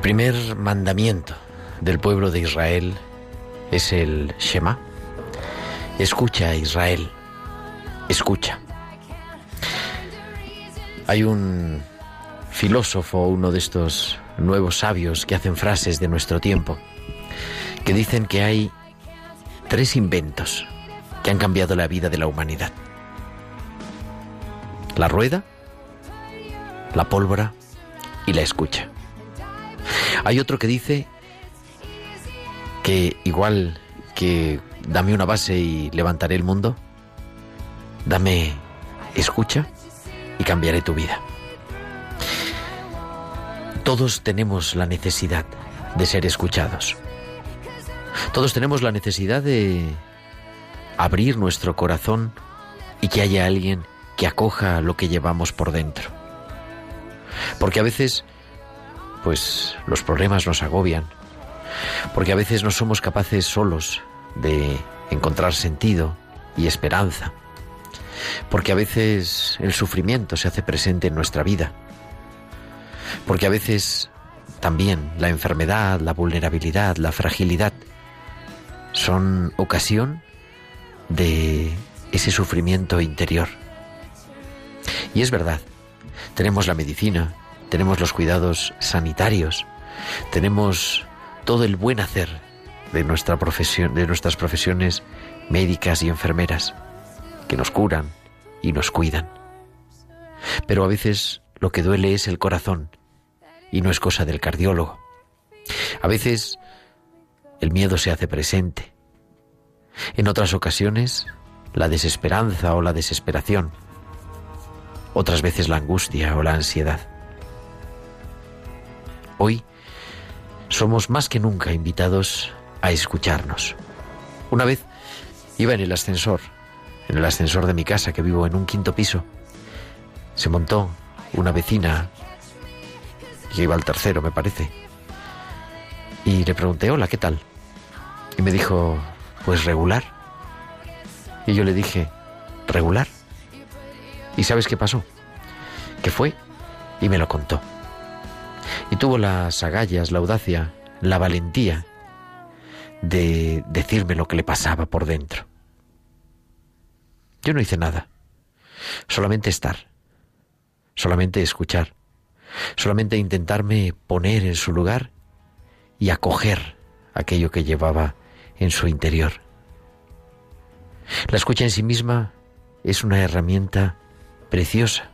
El primer mandamiento del pueblo de Israel es el Shema. Escucha, Israel, escucha. Hay un filósofo, uno de estos nuevos sabios que hacen frases de nuestro tiempo, que dicen que hay tres inventos que han cambiado la vida de la humanidad. La rueda, la pólvora y la escucha. Hay otro que dice que igual que dame una base y levantaré el mundo, dame escucha y cambiaré tu vida. Todos tenemos la necesidad de ser escuchados. Todos tenemos la necesidad de abrir nuestro corazón y que haya alguien que acoja lo que llevamos por dentro. Porque a veces, pues los problemas nos agobian. Porque a veces no somos capaces solos de encontrar sentido y esperanza. Porque a veces el sufrimiento se hace presente en nuestra vida. Porque a veces también la enfermedad, la vulnerabilidad, la fragilidad son ocasión de ese sufrimiento interior. Y es verdad, tenemos la medicina, tenemos los cuidados sanitarios, tenemos todo el buen hacer de nuestra profesión, de nuestras profesiones médicas y enfermeras, que nos curan y nos cuidan. Pero a veces lo que duele es el corazón y no es cosa del cardiólogo. A veces el miedo se hace presente. En otras ocasiones, la desesperanza o la desesperación. Otras veces la angustia o la ansiedad. Hoy somos más que nunca invitados a escucharnos. Una vez iba en el ascensor, en el ascensor de mi casa, que vivo en un quinto piso. Se montó una vecina, que iba al tercero, me parece. Y le pregunté, hola, ¿qué tal? Y me dijo, pues regular. Y yo le dije, ¿regular? ¿Y sabes qué pasó? Que fue y me lo contó. Y tuvo las agallas, la audacia, la valentía de decirme lo que le pasaba por dentro. Yo no hice nada, solamente estar, solamente escuchar, solamente intentarme poner en su lugar y acoger aquello que llevaba en su interior. La escucha en sí misma es una herramienta preciosa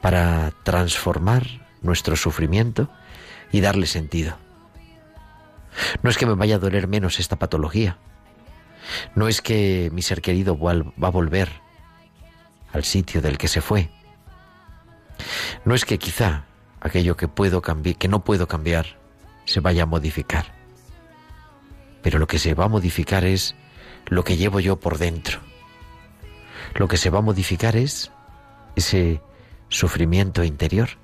para transformar nuestro sufrimiento y darle sentido. No es que me vaya a doler menos esta patología. No es que mi ser querido va a volver al sitio del que se fue. No es que quizá aquello que puedo que no puedo cambiar, se vaya a modificar. Pero lo que se va a modificar es lo que llevo yo por dentro. Lo que se va a modificar es ese sufrimiento interior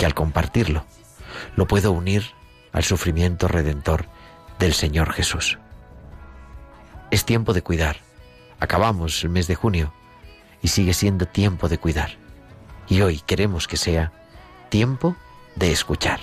que al compartirlo lo puedo unir al sufrimiento redentor del Señor Jesús. Es tiempo de cuidar. Acabamos el mes de junio. y sigue siendo tiempo de cuidar. Y hoy queremos que sea tiempo de escuchar.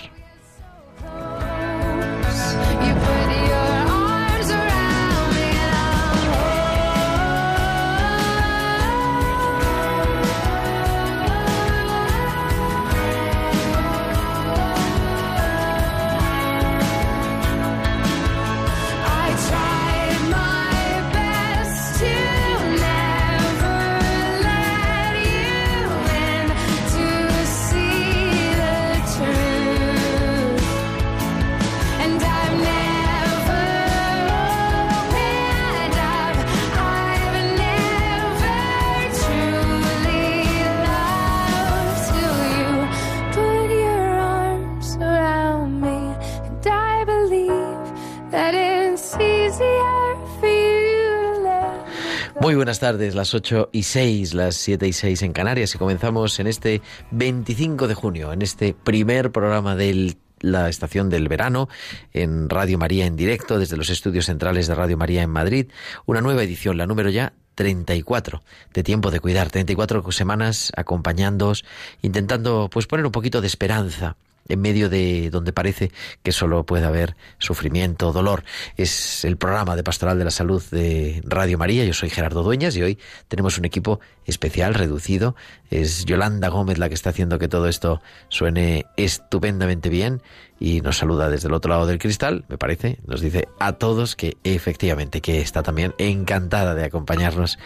Buenas tardes, las 8 y 6, las 7 y 6 en Canarias y comenzamos en este 25 de junio, en este primer programa de la estación del verano en Radio María en directo desde los estudios centrales de Radio María en Madrid, una nueva edición, la número ya 34 de tiempo de cuidar, 34 semanas acompañándoos, intentando pues poner un poquito de esperanza en medio de donde parece que solo puede haber sufrimiento, dolor. Es el programa de Pastoral de la Salud de Radio María. Yo soy Gerardo Dueñas y hoy tenemos un equipo especial, reducido. Es Yolanda Gómez la que está haciendo que todo esto suene estupendamente bien y nos saluda desde el otro lado del cristal, me parece. Nos dice a todos que efectivamente que está también encantada de acompañarnos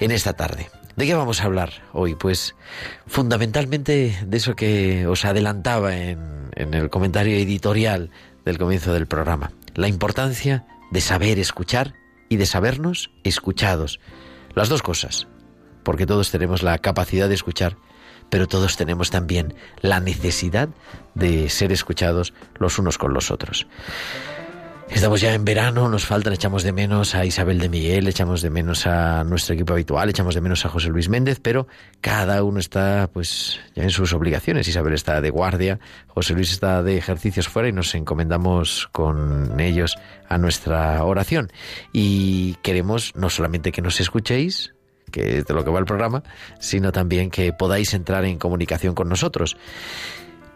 en esta tarde. ¿De qué vamos a hablar hoy? Pues fundamentalmente de eso que os adelantaba en, el comentario editorial del comienzo del programa. La importancia de saber escuchar y de sabernos escuchados. Las dos cosas, porque todos tenemos la capacidad de escuchar, pero todos tenemos también la necesidad de ser escuchados los unos con los otros. Estamos ya en verano, nos faltan, echamos de menos a Isabel de Miguel, echamos de menos a nuestro equipo habitual, echamos de menos a José Luis Méndez, pero cada uno está pues ya en sus obligaciones. Isabel está de guardia, José Luis está de ejercicios fuera y nos encomendamos con ellos a nuestra oración. Y queremos no solamente que nos escuchéis, que es de lo que va el programa, sino también que podáis entrar en comunicación con nosotros.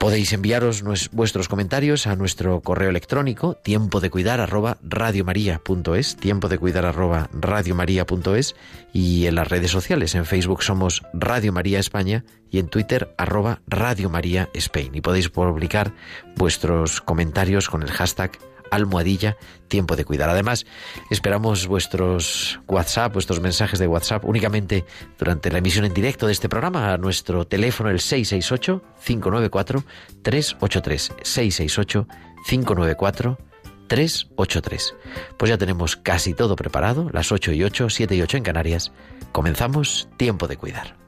Podéis enviaros vuestros comentarios a nuestro correo electrónico tiempo de cuidar arroba radiomaria.es, tiempo de cuidar arroba radiomaria.es y en las redes sociales. En Facebook somos Radio María España y en Twitter arroba Radio María Spain. Y podéis publicar vuestros comentarios con el hashtag almohadilla tiempo de cuidar. Además, esperamos vuestros WhatsApp, vuestros mensajes de WhatsApp únicamente durante la emisión en directo de este programa a nuestro teléfono el 668 594 383 668 594 383. Pues ya tenemos casi todo preparado, las 8 y 8, 7 y 8 en Canarias. Comenzamos tiempo de cuidar.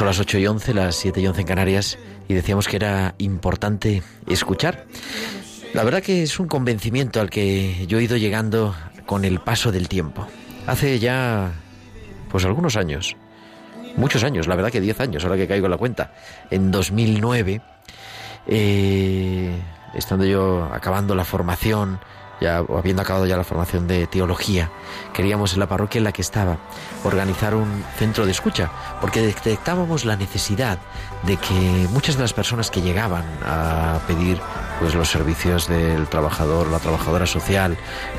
Son las 8 y 11, las 7 y 11 en Canarias, y decíamos que era importante escuchar. La verdad que es un convencimiento al que yo he ido llegando con el paso del tiempo. Hace ya, pues algunos años, muchos años, la verdad que 10 años, ahora que caigo en la cuenta, en 2009, eh, estando yo acabando la formación ya habiendo acabado ya la formación de teología, queríamos en la parroquia en la que estaba organizar un centro de escucha, porque detectábamos la necesidad de que muchas de las personas que llegaban a pedir pues los servicios del trabajador, la trabajadora social,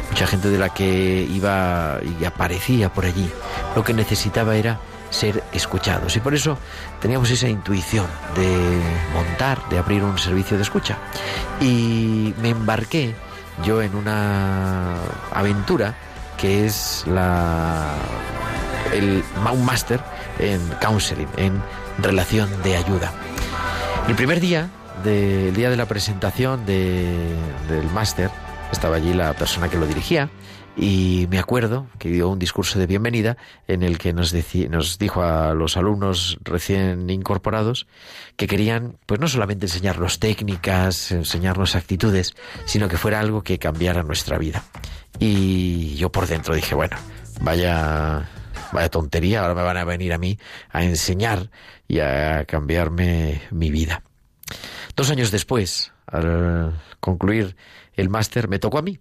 mucha gente de la que iba y aparecía por allí, lo que necesitaba era ser escuchados. Y por eso teníamos esa intuición de montar, de abrir un servicio de escucha. Y me embarqué yo en una aventura que es la el Master en counseling, en relación de ayuda. El primer día, del día de la presentación del máster, estaba allí la persona que lo dirigía y me acuerdo que dio un discurso de bienvenida en el que nos, nos dijo a los alumnos recién incorporados que querían, pues no solamente enseñarnos técnicas, enseñarnos actitudes, sino que fuera algo que cambiara nuestra vida. Y yo por dentro dije, bueno, vaya, vaya tontería, ahora me van a venir a mí a enseñar y a cambiarme mi vida. Dos años después, al concluir el máster, me tocó a mí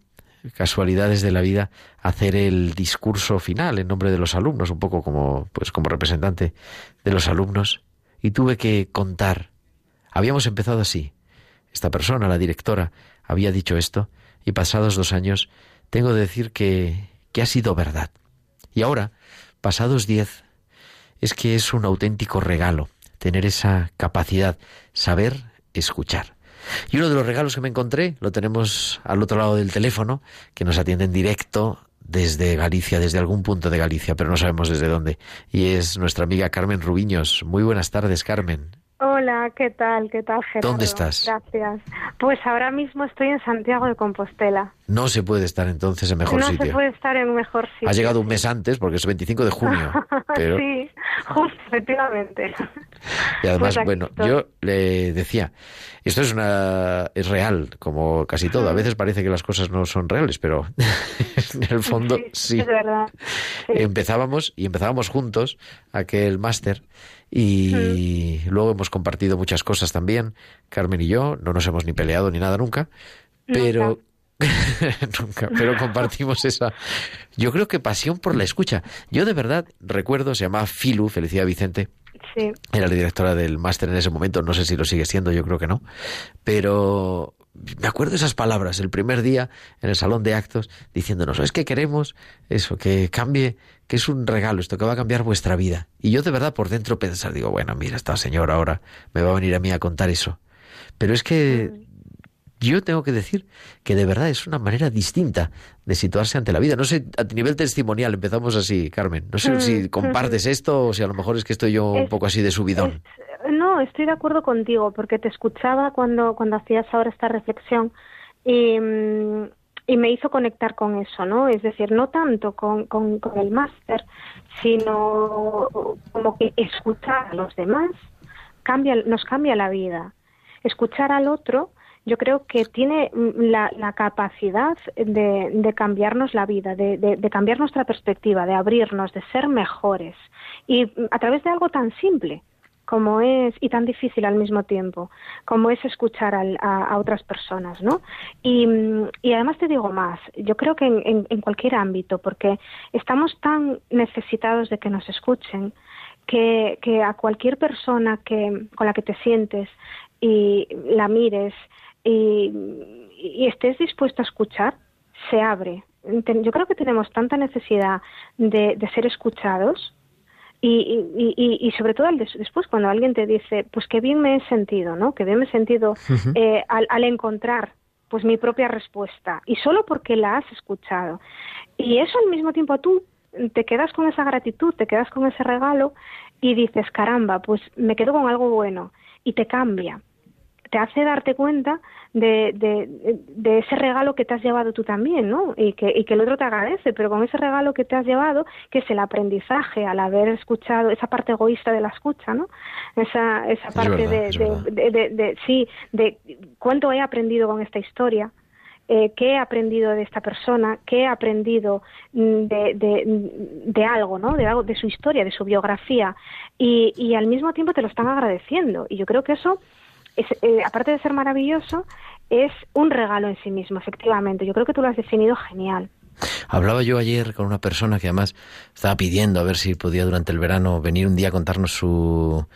casualidades de la vida hacer el discurso final en nombre de los alumnos, un poco como pues como representante de los alumnos y tuve que contar. Habíamos empezado así. Esta persona, la directora, había dicho esto y pasados dos años tengo que decir que, que ha sido verdad. Y ahora, pasados diez, es que es un auténtico regalo tener esa capacidad, saber escuchar. Y uno de los regalos que me encontré lo tenemos al otro lado del teléfono, que nos atiende en directo desde Galicia, desde algún punto de Galicia, pero no sabemos desde dónde. Y es nuestra amiga Carmen Rubiños. Muy buenas tardes, Carmen. Hola, ¿qué tal? ¿Qué tal, Gerardo? ¿Dónde estás? Gracias. Pues ahora mismo estoy en Santiago de Compostela. No se puede estar entonces en mejor sitio. No se puede estar en mejor sitio. Ha llegado un mes antes porque es 25 de junio. sí, justo, efectivamente. Y además, pues bueno, yo le decía, esto es una es real, como casi todo. A veces parece que las cosas no son reales, pero en el fondo sí. Es verdad. Empezábamos y empezábamos juntos aquel máster y luego hemos compartido muchas cosas también, Carmen y yo, no nos hemos ni peleado ni nada nunca, pero nunca, pero compartimos esa, yo creo que pasión por la escucha. Yo de verdad recuerdo, se llamaba Filu, Felicidad Vicente, sí. era la directora del máster en ese momento, no sé si lo sigue siendo, yo creo que no, pero me acuerdo esas palabras el primer día en el salón de actos diciéndonos, es que queremos eso, que cambie que es un regalo, esto que va a cambiar vuestra vida. Y yo de verdad por dentro pensar, digo, bueno, mira, esta señora ahora me va a venir a mí a contar eso. Pero es que yo tengo que decir que de verdad es una manera distinta de situarse ante la vida. No sé, a nivel testimonial, empezamos así, Carmen. No sé si mm, compartes esto o si a lo mejor es que estoy yo un poco así de subidón. Estoy de acuerdo contigo, porque te escuchaba cuando, cuando hacías ahora esta reflexión y, mm, me hizo conectar con eso, ¿no? Es decir, no tanto con, con, el máster, sino como que escuchar a los demás cambia, nos cambia la vida. escuchar al otro yo creo que tiene la, capacidad de, cambiarnos la vida, de, de, cambiar nuestra perspectiva, de abrirnos, de ser mejores. Y a través de algo tan simple como es, y tan difícil al mismo tiempo, como es escuchar a, otras personas, ¿no? Y, además te digo más, yo creo que en, cualquier ámbito, porque estamos tan necesitados de que nos escuchen, que, a cualquier persona que, con la que te sientes y la mires y, y estés dispuesto a escuchar, se abre. Yo creo que tenemos tanta necesidad de, de ser escuchados y, y, y, sobre todo después cuando alguien te dice, pues qué bien me he sentido, ¿no? Que bien me he sentido eh, al, al, encontrar pues mi propia respuesta y solo porque la has escuchado. Y eso al mismo tiempo tú te quedas con esa gratitud, te quedas con ese regalo y dices, caramba, pues me quedo con algo bueno y te cambia te hace darte cuenta de, de, ese regalo que te has llevado tú también, ¿no? Y que, y que el otro te agradece, pero con ese regalo que te has llevado, que es el aprendizaje al haber escuchado, esa parte egoísta de la escucha, ¿no? Esa, esa parte de, de, sí, de cuánto he aprendido con esta historia, eh, qué he aprendido de esta persona, qué he aprendido mm, de, de, de, algo, ¿no? De algo, de su historia, de su biografía, y, y al mismo tiempo te lo están agradeciendo. Y yo creo que eso eh, aparte de ser maravilloso, es un regalo en sí mismo, efectivamente. Yo creo que tú lo has definido genial. Hablaba yo ayer con una persona que además estaba pidiendo a ver si podía durante el verano venir un día a contarnos su,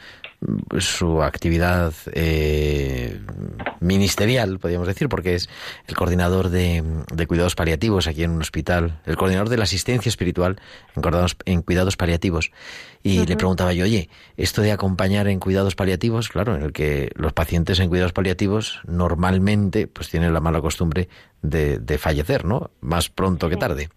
su actividad eh, ministerial, podríamos decir, porque es el coordinador de, cuidados paliativos aquí en un hospital, el coordinador de la asistencia espiritual en cuidados, en cuidados paliativos. Y le preguntaba yo, oye, esto de acompañar en cuidados paliativos, claro, en el que los pacientes en cuidados paliativos normalmente pues tienen la mala costumbre de, de fallecer, ¿no? Más pronto que tarde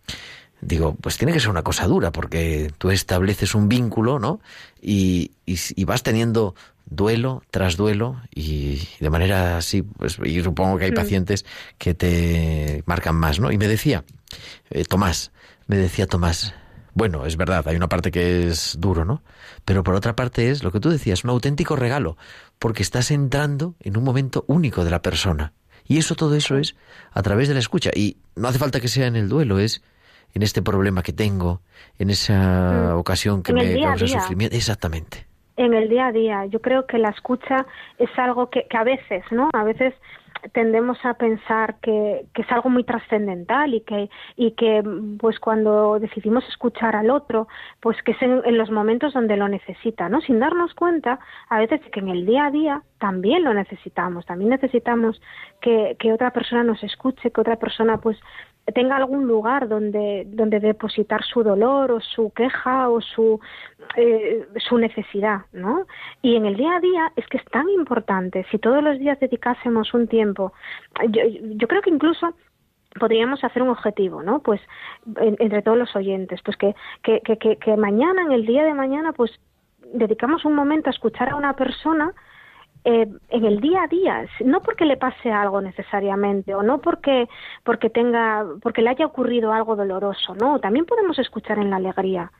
digo, pues tiene que ser una cosa dura, porque tú estableces un vínculo, ¿no? Y, y, vas teniendo duelo tras duelo y de manera así, pues, y supongo que hay pacientes que te marcan más, ¿no? Y me decía, eh, Tomás, me decía Tomás, bueno, es verdad, hay una parte que es duro, ¿no? Pero por otra parte es lo que tú decías, un auténtico regalo, porque estás entrando en un momento único de la persona. Y eso, todo eso es a través de la escucha. Y no hace falta que sea en el duelo, es en este problema que tengo, en esa mm. ocasión que me causa sufrimiento. Exactamente. En el día a día. Yo creo que la escucha es algo que, que a veces, ¿no? A veces tendemos a pensar que, que es algo muy trascendental y que, y que pues cuando decidimos escuchar al otro, pues que es en, los momentos donde lo necesita, ¿no? Sin darnos cuenta a veces que en el día a día también lo necesitamos, también necesitamos que, que otra persona nos escuche, que otra persona pues tenga algún lugar donde, donde depositar su dolor o su queja o su, eh, su necesidad, ¿no? Y en el día a día es que es tan importante, si todos los días dedicásemos un tiempo, yo, creo que incluso podríamos hacer un objetivo, ¿no? Pues entre todos los oyentes, pues que, que, que, que mañana, en el día de mañana, pues dedicamos un momento a escuchar a una persona eh, en el día a día, no porque le pase algo necesariamente o no porque porque tenga porque le haya ocurrido algo doloroso, no, también podemos escuchar en la alegría.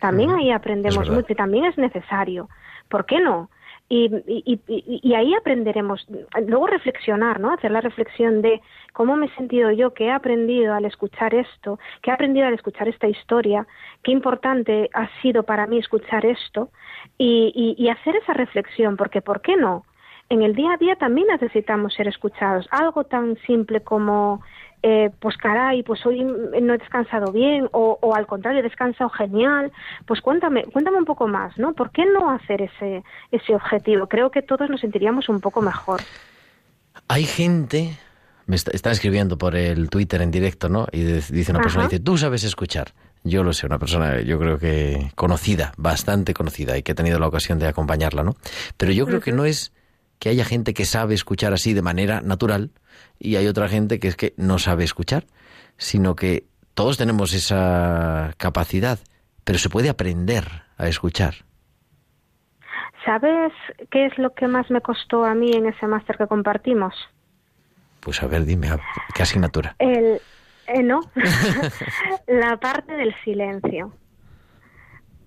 También ahí aprendemos mucho y también es necesario. ¿Por qué no? Y, y, y, y, ahí aprenderemos, luego reflexionar, ¿no? Hacer la reflexión de cómo me he sentido yo, qué he aprendido al escuchar esto, qué he aprendido al escuchar esta historia, qué importante ha sido para mí escuchar esto y, hacer esa reflexión, porque ¿por qué no? en el día a día también necesitamos ser escuchados. Algo tan simple como, eh, pues caray, pues hoy no he descansado bien, o, o, al contrario, he descansado genial, pues cuéntame, cuéntame un poco más, ¿no? ¿Por qué no hacer ese, ese objetivo? Creo que todos nos sentiríamos un poco mejor. Hay gente, me está, escribiendo por el Twitter en directo, ¿no? Y dice una persona, dice, tú sabes escuchar. Yo lo sé, una persona, yo creo que conocida, bastante conocida, y que he tenido la ocasión de acompañarla, ¿no? Pero yo creo que no es que haya gente que sabe escuchar así de manera natural y hay otra gente que es que no sabe escuchar, sino que todos tenemos esa capacidad, pero se puede aprender a escuchar. ¿Sabes qué es lo que más me costó a mí en ese máster que compartimos? Pues a ver, dime, ¿qué asignatura? El, eh, no, la parte del silencio.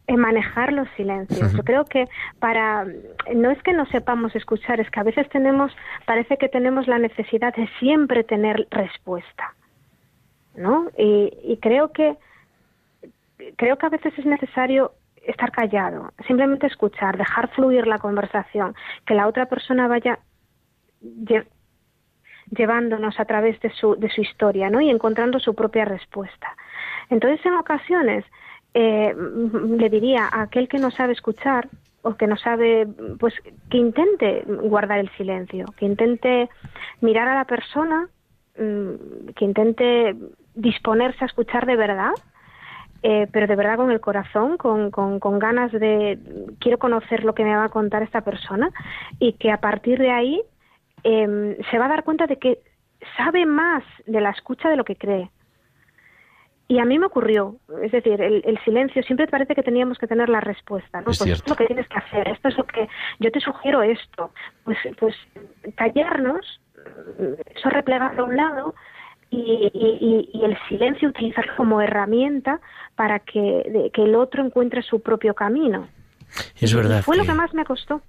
en manejar los silencios. Yo creo que para no es que no sepamos escuchar, es que a veces tenemos parece que tenemos la necesidad de siempre tener respuesta, ¿no? Y, y creo que creo que a veces es necesario estar callado, simplemente escuchar, dejar fluir la conversación, que la otra persona vaya llevándonos a través de su, de su historia, ¿no? Y encontrando su propia respuesta. Entonces, en ocasiones, eh, le diría a aquel que no sabe escuchar o que no sabe, pues que intente guardar el silencio, que intente mirar a la persona, mm, que intente disponerse a escuchar de verdad, eh, pero de verdad con el corazón, con, con, con, ganas de quiero conocer lo que me va a contar esta persona y que a partir de ahí eh, se va a dar cuenta de que sabe más de la escucha de lo que cree. Y a mí me ocurrió, es decir, el, el silencio, siempre parece que teníamos que tener la respuesta, ¿no? Es pues esto es lo que tienes que hacer, esto es lo que yo te sugiero esto. Pues, pues callarnos, eso replegarlo a un lado y, y, y, el silencio utilizarlo como herramienta para que, de, que el otro encuentre su propio camino. Es verdad. Y fue que... lo que más me costó.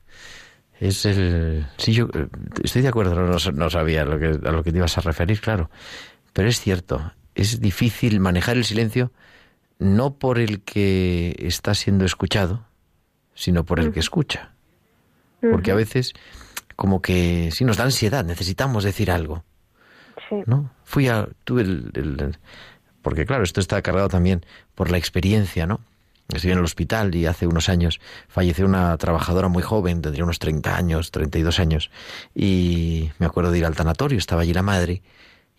Es el. Sí, yo eh, estoy de acuerdo, no, no sabía a lo, que, a lo que te ibas a referir, claro. Pero es cierto, es difícil manejar el silencio no por el que está siendo escuchado, sino por el que escucha. Porque a veces, como que sí nos da ansiedad, necesitamos decir algo. Sí. ¿No? Fui a. Tuve el, el, porque claro, esto está cargado también por la experiencia, ¿no? Estoy en el hospital y hace unos años falleció una trabajadora muy joven, tendría unos 30 años, 32 años, y me acuerdo de ir al tanatorio, estaba allí la madre,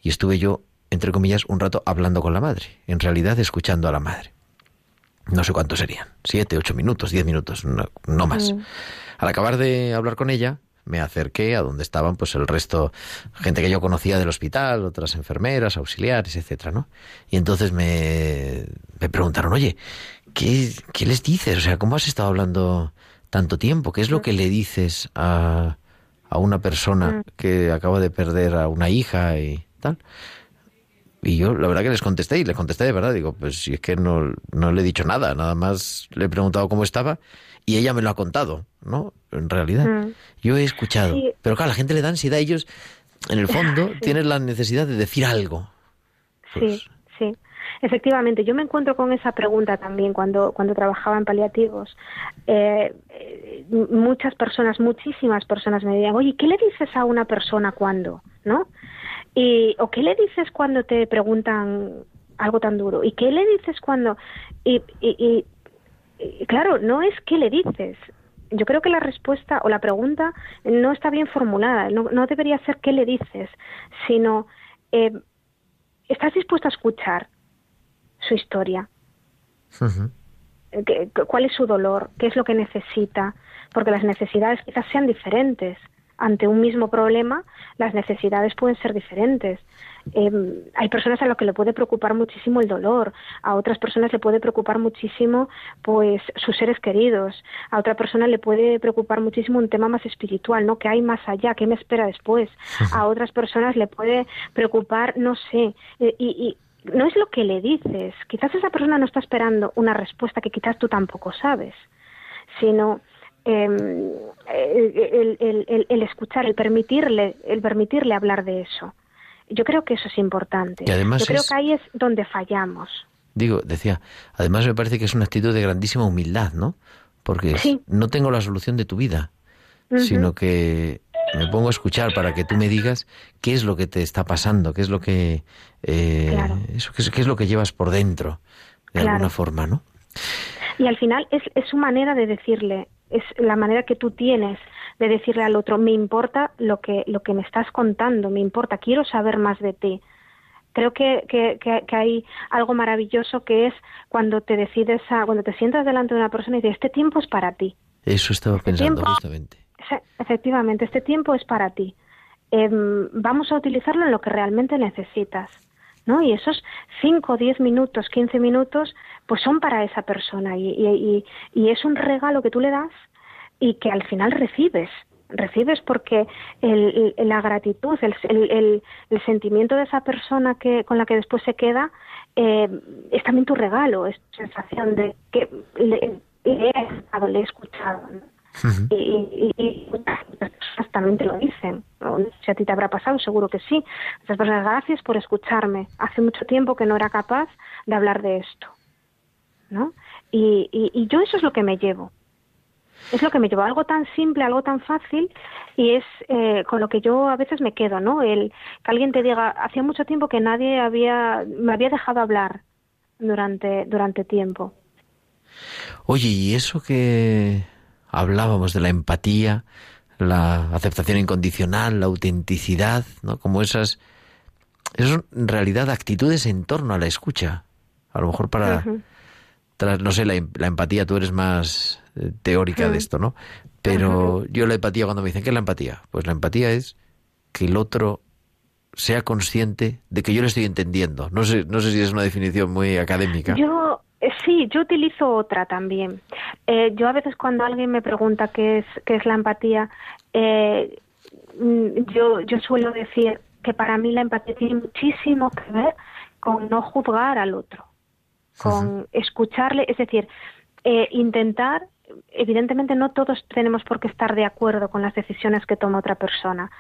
y estuve yo, entre comillas, un rato hablando con la madre, en realidad escuchando a la madre. No sé cuántos serían, siete, ocho minutos, diez minutos, no, no más. Mm. Al acabar de hablar con ella, me acerqué a donde estaban pues el resto gente que yo conocía del hospital otras enfermeras auxiliares etcétera no y entonces me, me preguntaron oye ¿qué, ¿qué les dices? O sea, ¿cómo has estado hablando tanto tiempo? ¿Qué es lo que le dices a, a una persona que acaba de perder a una hija y tal? Y yo la verdad que les contesté y les contesté de verdad. Digo, pues si es que no, no le he dicho nada, nada más le he preguntado cómo estaba y ella me lo ha contado, ¿no? En realidad. Mm. Yo he escuchado. Sí. Pero claro, a la gente le da ansiedad. Ellos, en el fondo, sí. tienen la necesidad de decir algo. Pues, sí, sí. Efectivamente, yo me encuentro con esa pregunta también cuando, cuando trabajaba en paliativos. Eh, muchas personas, muchísimas personas me decían, oye, ¿qué le dices a una persona cuando? ¿No? Y, ¿O qué le dices cuando te preguntan algo tan duro? ¿Y qué le dices cuando...? Y, y, y claro, no es qué le dices, yo creo que la respuesta o la pregunta no está bien formulada. No, no debería ser qué le dices, sino eh, ¿estás dispuesto a escuchar su historia? Uh -huh. ¿Qué, ¿Cuál es su dolor? ¿Qué es lo que necesita? Porque las necesidades quizás sean diferentes. Ante un mismo problema, las necesidades pueden ser diferentes. Eh, hay personas a las que le puede preocupar muchísimo el dolor, a otras personas le puede preocupar muchísimo pues sus seres queridos, a otra persona le puede preocupar muchísimo un tema más espiritual, ¿no? ¿Qué hay más allá? ¿Qué me espera después? A otras personas le puede preocupar, no sé, eh, y, y no es lo que le dices, quizás esa persona no está esperando una respuesta que quizás tú tampoco sabes, sino eh, el, el, el, el, escuchar, el permitirle, el permitirle hablar de eso. Yo creo que eso es importante. Y además Yo creo que ahí es donde fallamos. Digo, decía, además me parece que es una actitud de grandísima humildad, ¿no? Porque sí. no tengo la solución de tu vida, uh -huh. sino que me pongo a escuchar para que tú me digas qué es lo que te está pasando, qué es lo que eh, claro. eso, qué, es, qué es lo que llevas por dentro, de claro. alguna forma, ¿no? Y al final es, es su manera de decirle, es la manera que tú tienes de decirle al otro, me importa lo que, lo que me estás contando, me importa, quiero saber más de ti. Creo que, que, que, que hay algo maravilloso que es cuando te decides a, cuando te sientas delante de una persona y dices, este tiempo es para ti. Eso estaba este pensando tiempo, justamente. Efectivamente, este tiempo es para ti. Eh, vamos a utilizarlo en lo que realmente necesitas. ¿no? Y esos 5, 10 minutos, 15 minutos, pues son para esa persona y, es un regalo que tú le das y que al final recibes recibes porque el, la gratitud, el, sentimiento de esa persona que con la que después se queda eh, es también tu regalo, es tu sensación de que le, he estado, le he escuchado. Y, y, personas también te lo dicen. Si a ti te habrá pasado, seguro que sí. Muchas personas, gracias por escucharme. Hace mucho tiempo que no era capaz de hablar de esto. ¿no? Y, y, yo eso es lo que me llevo. Es lo que me llevo, algo tan simple, algo tan fácil, y es eh, con lo que yo a veces me quedo, ¿no? El que alguien te diga, hacía mucho tiempo que nadie había, me había dejado hablar durante, durante tiempo. Oye, y eso que hablábamos de la empatía, la aceptación incondicional, la autenticidad, ¿no? Como esas, esas en realidad actitudes en torno a la escucha. A lo mejor para, no sé, la, empatía, tú eres más eh, teórica de esto, ¿no? Pero yo la empatía, cuando me dicen, ¿qué es la empatía? Pues la empatía es que el otro sea consciente de que yo le estoy entendiendo. No sé, no sé si es una definición muy académica. Yo, sí, yo utilizo otra también. Eh, yo a veces cuando alguien me pregunta qué es, qué es la empatía, mm, yo, yo suelo decir que para mí la empatía tiene muchísimo que ver con no juzgar al otro con escucharle, es decir, eh, intentar, evidentemente no todos tenemos por qué estar de acuerdo con las decisiones que toma otra persona,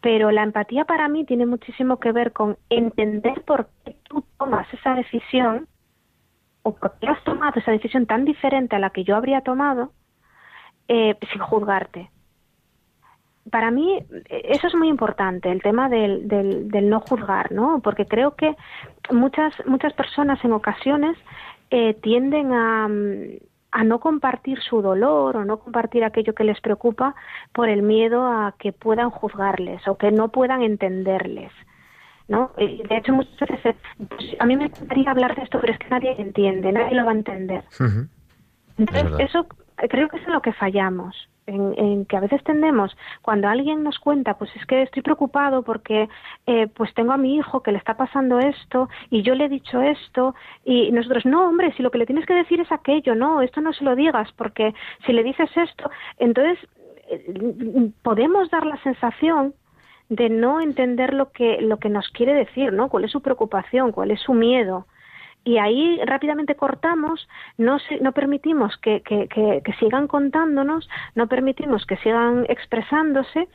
pero la empatía para mí tiene muchísimo que ver con entender por qué tú tomas esa decisión o has tomado esa decisión tan diferente a la que yo habría tomado eh, sin juzgarte para mí eso es muy importante, el tema del, del, no juzgar, ¿no? Porque creo que muchas, muchas personas en ocasiones eh, tienden a, a no compartir su dolor o no compartir aquello que les preocupa por el miedo a que puedan juzgarles o que no puedan entenderles. ¿No? De hecho, muchas veces, pues, a mí me encantaría hablar de esto, pero es que nadie entiende, nadie lo va a entender. Entonces, eso creo que es en lo que fallamos en, que a veces tendemos cuando alguien nos cuenta pues es que estoy preocupado porque eh, pues tengo a mi hijo que le está pasando esto y yo le he dicho esto y nosotros no hombre si lo que le tienes que decir es aquello no esto no se lo digas porque si le dices esto entonces eh, podemos dar la sensación de no entender lo que lo que nos quiere decir no cuál es su preocupación cuál es su miedo y ahí rápidamente cortamos, no, no permitimos que, que, que, sigan contándonos, no permitimos que sigan expresándose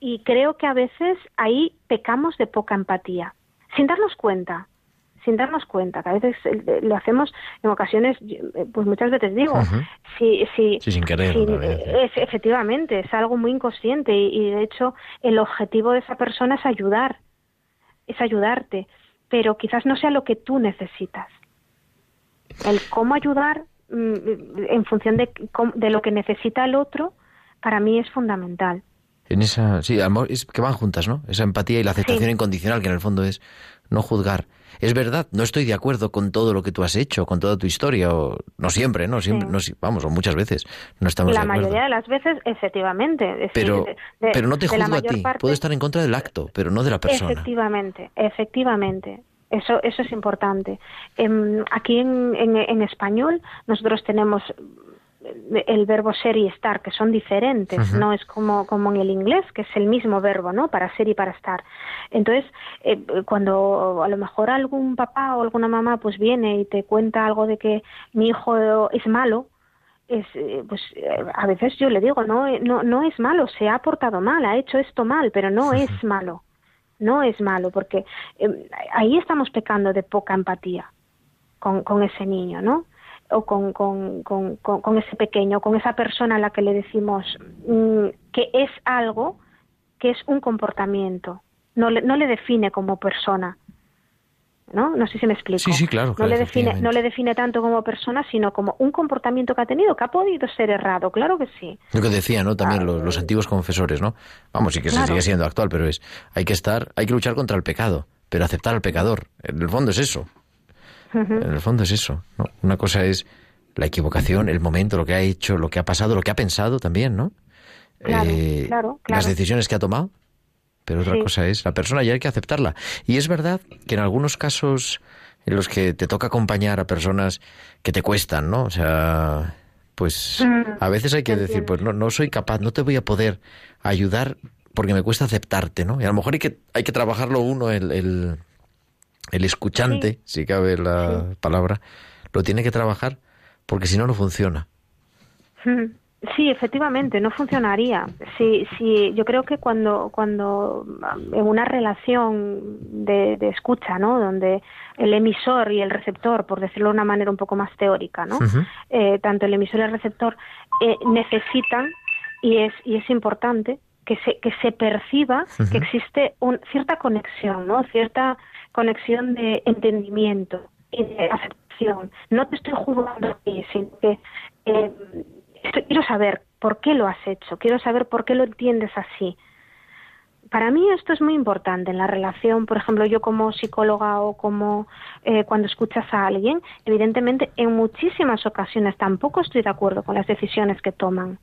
y creo que a veces ahí pecamos de poca empatía, sin darnos cuenta sin darnos cuenta, que a veces eh, lo hacemos en ocasiones, eh, pues muchas veces digo, si, si, sin querer. efectivamente, es algo muy inconsciente y, de hecho el objetivo de esa persona es ayudar, es ayudarte, pero quizás no sea lo que tú necesitas el cómo ayudar mm, en función de, de lo que necesita el otro, para mí es fundamental. En esa, sí, amor, es que van juntas, ¿no? Esa empatía y la aceptación incondicional, que en el fondo es no juzgar. Es verdad, no estoy de acuerdo con todo lo que tú has hecho, con toda tu historia, o no siempre, ¿no? Siempre, no, vamos, o muchas veces no estamos la de acuerdo. La mayoría de las veces, efectivamente. pero, pero no te juzgo a ti. Puedo estar en contra del acto, pero no de la persona. Efectivamente, efectivamente. Eso, eso es importante. Em, aquí en, en, español nosotros tenemos el verbo ser y estar, que son diferentes, no es como, como en el inglés, que es el mismo verbo, ¿no? Para ser y para estar. Entonces, eh, cuando a lo mejor algún papá o alguna mamá pues viene y te cuenta algo de que mi hijo es malo, es, eh, pues eh, a veces yo le digo, no, no, no es malo, se ha portado mal, ha hecho esto mal, pero no es malo no es malo, porque em, ahí estamos pecando de poca empatía con, con ese niño, ¿no? O con, con, con, con, ese pequeño, con esa persona a la que le decimos mm, que es algo, que es un comportamiento, no le, no le define como persona. ¿no? No sé si me explico. Sí, sí, claro. no, le define, no le define tanto como persona, sino como un comportamiento que ha tenido, que ha podido ser errado, claro que sí. Lo que decía, ¿no? También los, antiguos confesores, ¿no? Vamos, y que se sigue siendo actual, pero es, hay que estar, hay que luchar contra el pecado, pero aceptar al pecador. En el fondo es eso. En el fondo es eso, ¿no? Una cosa es la equivocación, el momento, lo que ha hecho, lo que ha pasado, lo que ha pensado también, ¿no? claro, eh, claro. Las decisiones que ha tomado pero otra cosa es la persona y hay que aceptarla. Y es verdad que en algunos casos en los que te toca acompañar a personas que te cuestan, ¿no? O sea, pues Mm, a veces hay que decir, pues no, no soy capaz, no te voy a poder ayudar porque me cuesta aceptarte, ¿no? Y a lo mejor hay que, hay que trabajarlo uno, el, el, el escuchante, si cabe la palabra, lo tiene que trabajar porque si no, no funciona. Mm, Sí, efectivamente, no funcionaría. Sí, sí, yo creo que cuando, cuando en una relación de, de escucha, ¿no? Donde el emisor y el receptor, por decirlo de una manera un poco más teórica, ¿no? Eh, tanto el emisor y el receptor eh, necesitan y es y es importante que se que se perciba que existe un, cierta conexión, ¿no? Cierta conexión de entendimiento y de aceptación. No te estoy jugando a sino que eh, quiero saber por qué lo has hecho, quiero saber por qué lo entiendes así. Para mí esto es muy importante en la relación, por ejemplo, yo como psicóloga o como eh, cuando escuchas a alguien, evidentemente en muchísimas ocasiones tampoco estoy de acuerdo con las decisiones que toman,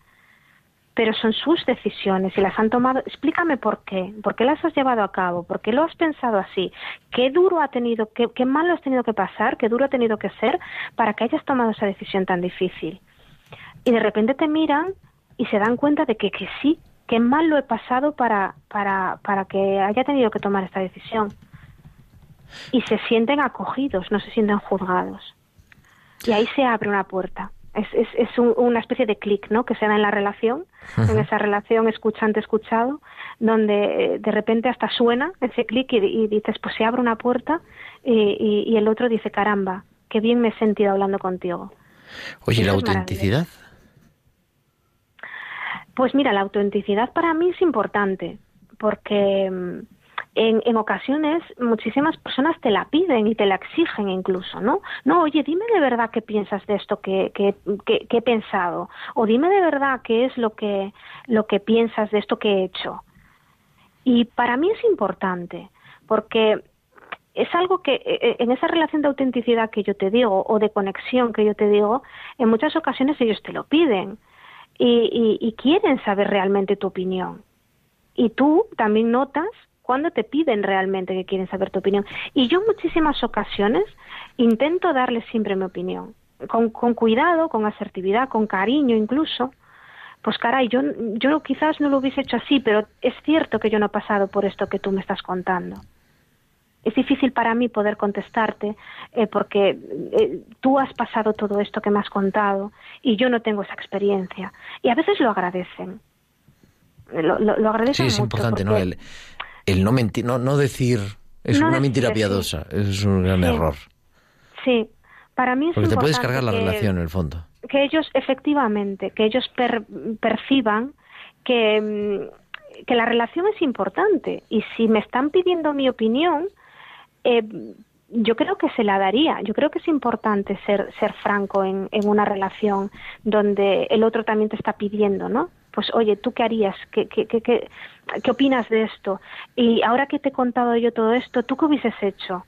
pero son sus decisiones y las han tomado. Explícame por qué, por qué las has llevado a cabo, por qué lo has pensado así, qué duro ha tenido, qué, qué malo has tenido que pasar, qué duro ha tenido que ser para que hayas tomado esa decisión tan difícil. Y de repente te miran y se dan cuenta de que, que sí, que mal lo he pasado para, para, para que haya tenido que tomar esta decisión. Y se sienten acogidos, no se sienten juzgados. Y ahí se abre una puerta. Es, es, es un- una especie de clic ¿no? que se da en la relación, en esa relación escuchante-escuchado, donde eh, de repente hasta suena ese clic y, y dices, pues se abre una puerta y, y- y el otro dice, caramba, qué bien me he sentido hablando contigo. Oye, ¿y la autenticidad? Pues mira, la autenticidad para mí es importante porque mm, en, en ocasiones muchísimas personas te la piden y te la exigen incluso, ¿no? No, oye, dime de verdad qué piensas de esto que, que, que- he pensado o dime de verdad qué es lo que, lo que piensas de esto que he hecho. Y para mí es importante porque es algo que eh, eh, en esa relación de autenticidad que yo te digo o de conexión que yo te digo, en muchas ocasiones ellos te lo piden y, y- y quieren saber realmente tu opinión. Y tú también notas cuando te piden realmente que quieren saber tu opinión. Y yo en muchísimas ocasiones intento darles siempre mi opinión, con, con cuidado, con asertividad, con cariño incluso. Pues caray, yo, yo quizás no lo hubiese hecho así, pero es cierto que yo no he pasado por esto que tú me estás contando. Es difícil para mí poder contestarte eh, porque eh, tú has pasado todo esto que me has contado y yo no tengo esa experiencia. Y a veces lo agradecen. Lo, lo- lo agradecen Sí, es mucho importante, ¿no? El, el no mentir, no, no decir es No una decir, mentira sí. piadosa, es un gran Sí. error. Sí, para mí es Porque te puedes cargar la que- relación en el fondo. que ellos efectivamente que ellos per- perciban que, mm, que la relación es importante y si me están pidiendo mi opinión eh, yo creo que se la daría yo creo que es importante ser ser franco en, en una relación donde el otro también te está pidiendo no pues oye tú qué harías qué qué, qué, qué, opinas de esto y ahora que te he contado yo todo esto tú qué hubieses hecho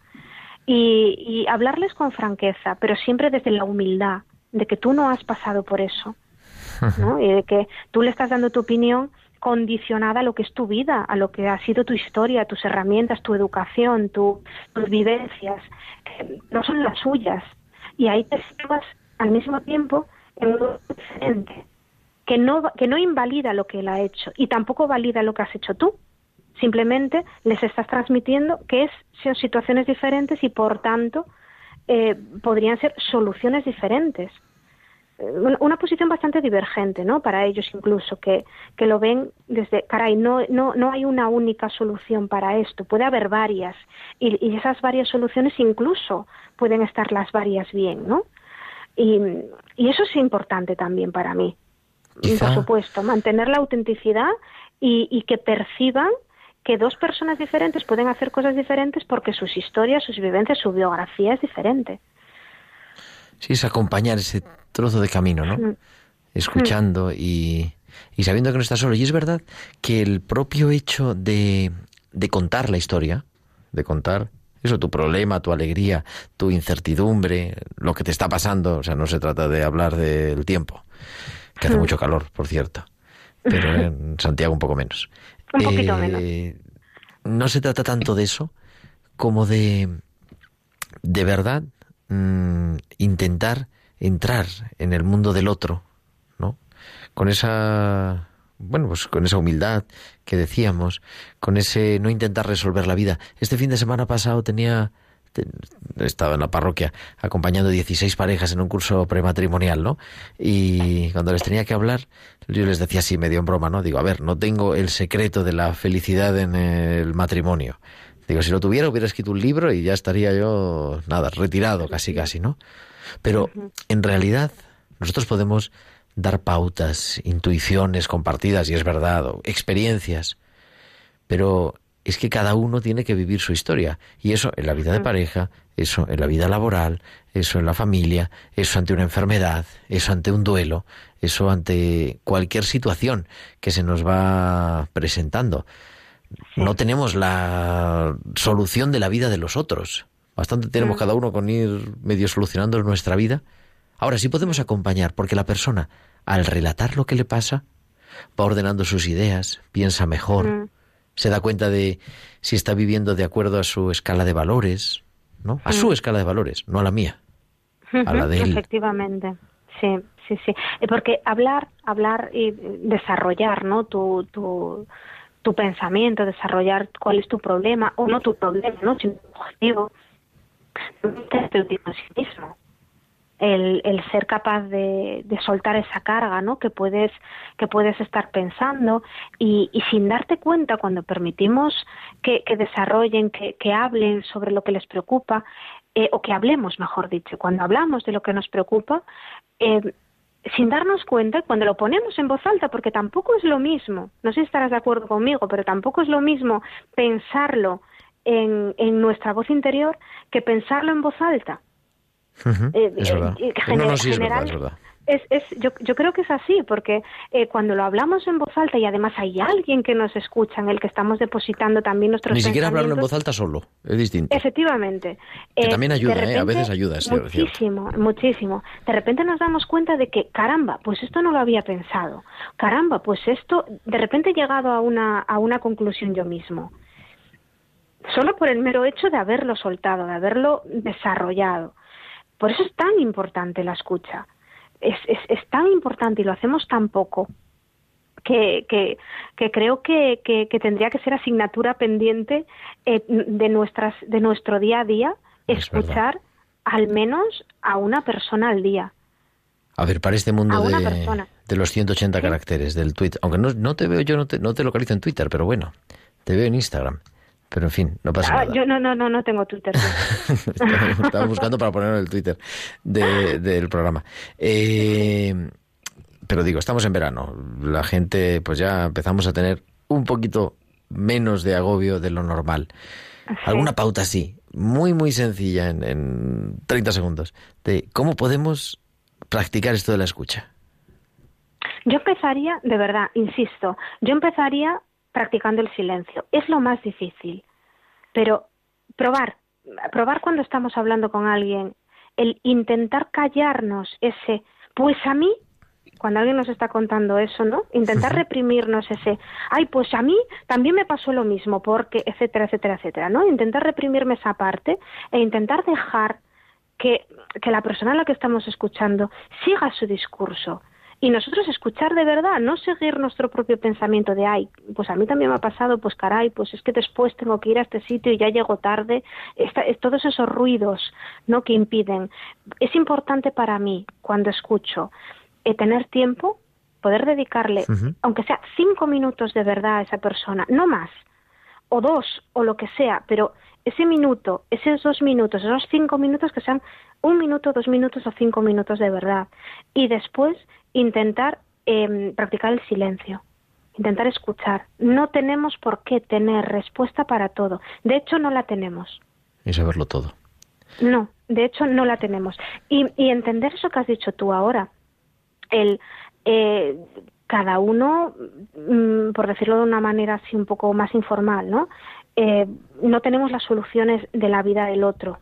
y, y hablarles con franqueza, pero siempre desde la humildad, de que tú no has pasado por eso, ¿no? Y de que tú le estás dando tu opinión condicionada a lo que es tu vida, a lo que ha sido tu historia, tus herramientas, tu educación, tu- tus vivencias, que no son las suyas. Y ahí te sitúas al mismo tiempo en un mundo diferente, que no, que no invalida lo que él ha hecho y tampoco valida lo que has hecho tú. Simplemente les estás transmitiendo que es, son situaciones diferentes y por tanto eh, podrían ser soluciones diferentes. Eh, una posición bastante divergente, ¿no? Para ellos incluso, que, que lo ven desde, caray, no, no, no hay una única solución para esto, puede haber varias. Y, y esas varias soluciones incluso pueden estar las varias bien, ¿no? Y, y eso es importante también para mí. Quizá- Por supuesto, mantener la autenticidad y, y que perciban que dos personas diferentes pueden hacer cosas diferentes porque sus historias, sus vivencias, su biografía es diferente. Sí, es acompañar ese trozo de camino, ¿no? Mm. Escuchando y, y sabiendo que no estás solo. Y es verdad que el propio hecho de, de contar la historia, de contar eso, tu problema, tu alegría, tu incertidumbre, lo que te está pasando, o sea, no se trata de hablar del tiempo, que hace mucho calor, por cierto, pero en Santiago un poco menos. Un poquito Eh, No se trata tanto de eso como de, de verdad, mm, intentar entrar en el mundo del otro con esa bueno, pues con esa humildad que decíamos, con ese no intentar resolver la vida. Este fin de semana pasado tenía estaba en la parroquia acompañando 16 parejas en un curso prematrimonial, ¿no? Y cuando les tenía que hablar, yo les decía así medio en broma, ¿no? Digo, a ver, no tengo el secreto de la felicidad en el matrimonio. Digo, si lo tuviera hubiera escrito un libro y ya estaría yo, nada, retirado casi casi, ¿no? Pero en realidad nosotros podemos dar pautas, intuiciones compartidas, y es verdad, o experiencias, pero es que cada uno tiene que vivir su historia. Y eso en la vida de pareja, eso en la vida laboral, eso en la familia, eso ante una enfermedad, eso ante un duelo, eso ante cualquier situación que se nos va presentando. No tenemos la solución de la vida de los otros. Bastante tenemos cada uno con ir medio solucionando nuestra vida. Ahora sí podemos acompañar, porque la persona, al relatar lo que le pasa, va ordenando sus ideas, piensa mejor, se da cuenta de si está viviendo de acuerdo a su escala de valores, ¿no? A su escala de valores, no a la mía, a la de él. Efectivamente, sí, sí, sí. Eh, porque hablar, hablar y desarrollar, ¿no? Tu, tu, tu pensamiento, desarrollar cuál es tu problema, o no tu problema, ¿no? Sino tu objetivo, terapéutico en sí mismo el, el ser capaz de, de, soltar esa carga ¿no? que, puedes, que puedes estar pensando y, y sin darte cuenta cuando permitimos que, desarrollen, que, que, hablen sobre lo que les preocupa eh, o que hablemos, mejor dicho, cuando hablamos de lo que nos preocupa, eh, sin darnos cuenta, cuando lo ponemos en voz alta, porque tampoco es lo mismo, no sé si estarás de acuerdo conmigo, pero tampoco es lo mismo pensarlo en, en nuestra voz interior que pensarlo en voz alta. Eh, es verdad. no, no, sí es verdad, es verdad. Es, es, yo, yo, creo que es así, porque eh, cuando lo hablamos en voz alta y además hay alguien que nos escucha, en el que estamos depositando también nuestros Ni siquiera hablarlo en voz alta solo, es distinto. Efectivamente. Que también ayuda, repente, ¿eh? a veces ayuda. Es muchísimo, muchísimo. De repente nos damos cuenta de que, caramba, pues esto no lo había pensado. Caramba, pues esto, de repente he llegado a una, a una conclusión yo mismo. Solo por el mero hecho de haberlo soltado, de haberlo desarrollado. Por eso es tan importante la escucha. Es, es, es tan importante y lo hacemos tan poco que, que, que creo que, que, que, tendría que ser asignatura pendiente eh, de, nuestras, de nuestro día a día, escuchar al menos a una persona al día. A ver, para este mundo de, de, los 180 ¿Sí? caracteres del Twitter, aunque no, no te veo, yo no te, no te localizo en Twitter, pero bueno, te veo en Instagram. Pero en fin, no pasa ah, nada. Yo no, no, no, no tengo Twitter. estaba, buscando para poner el Twitter de, del programa. Eh, pero digo, estamos en verano. La gente, pues ya empezamos a tener un poquito menos de agobio de lo normal. ¿Sí? Alguna pauta así, muy, muy sencilla en, en 30 segundos, de cómo podemos practicar esto de la escucha. Yo empezaría, de verdad, insisto, yo empezaría practicando el silencio. Es lo más difícil, pero probar, probar cuando estamos hablando con alguien, el intentar callarnos ese, pues a mí, cuando alguien nos está contando eso, ¿no? Intentar reprimirnos ese, ay, pues a mí también me pasó lo mismo, porque, etcétera, etcétera, etcétera, ¿no? Intentar reprimirme esa parte e intentar dejar que, que la persona a la que estamos escuchando siga su discurso, y nosotros escuchar de verdad, no seguir nuestro propio pensamiento de, ay, pues a mí también me ha pasado, pues caray, pues es que después tengo que ir a este sitio y ya llego tarde, Esta, todos esos ruidos ¿no? que impiden. Es importante para mí, cuando escucho, eh, tener tiempo, poder dedicarle, uh -huh. aunque sea cinco minutos de verdad a esa persona, no más, o dos, o lo que sea, pero ese minuto, esos dos minutos, esos cinco minutos que sean un minuto, dos minutos o cinco minutos de verdad. Y después intentar eh, practicar el silencio, intentar escuchar. No tenemos por qué tener respuesta para todo. De hecho, no la tenemos. Y saberlo todo. No, de hecho, no la tenemos. Y, y entender eso que has dicho tú ahora. El, eh, cada uno, mm, por decirlo de una manera así un poco más informal, ¿no? Eh, no tenemos las soluciones de la vida del otro.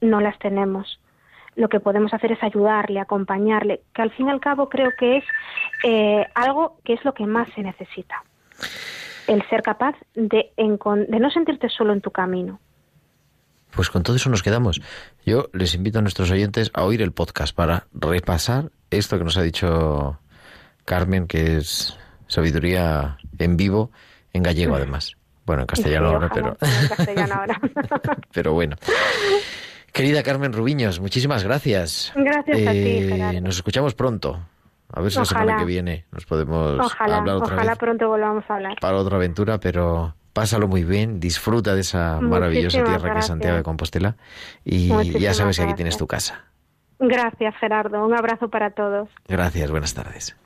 No las tenemos lo que podemos hacer es ayudarle, acompañarle, que al fin y al cabo creo que es eh, algo que es lo que más se necesita. El ser capaz de, de no sentirte solo en tu camino. Pues con todo eso nos quedamos. Yo les invito a nuestros oyentes a oír el podcast para repasar esto que nos ha dicho Carmen, que es sabiduría en vivo, en gallego además. Bueno, en castellano ahora, pero... pero bueno. Querida Carmen Rubiños, muchísimas gracias. Gracias a ti, Eh, Gerardo. Nos escuchamos pronto. A ver si la semana Ojalá. que viene nos podemos Ojalá, hablar otra ojalá vez pronto volvamos a hablar. para otra aventura, pero pásalo muy bien, disfruta de esa maravillosa Muchísimas tierra que es Santiago de gracias. Compostela y ya Muchísimas sabes que aquí gracias. tienes tu casa. Gracias, Gerardo. Un abrazo para todos. Gracias, buenas tardes.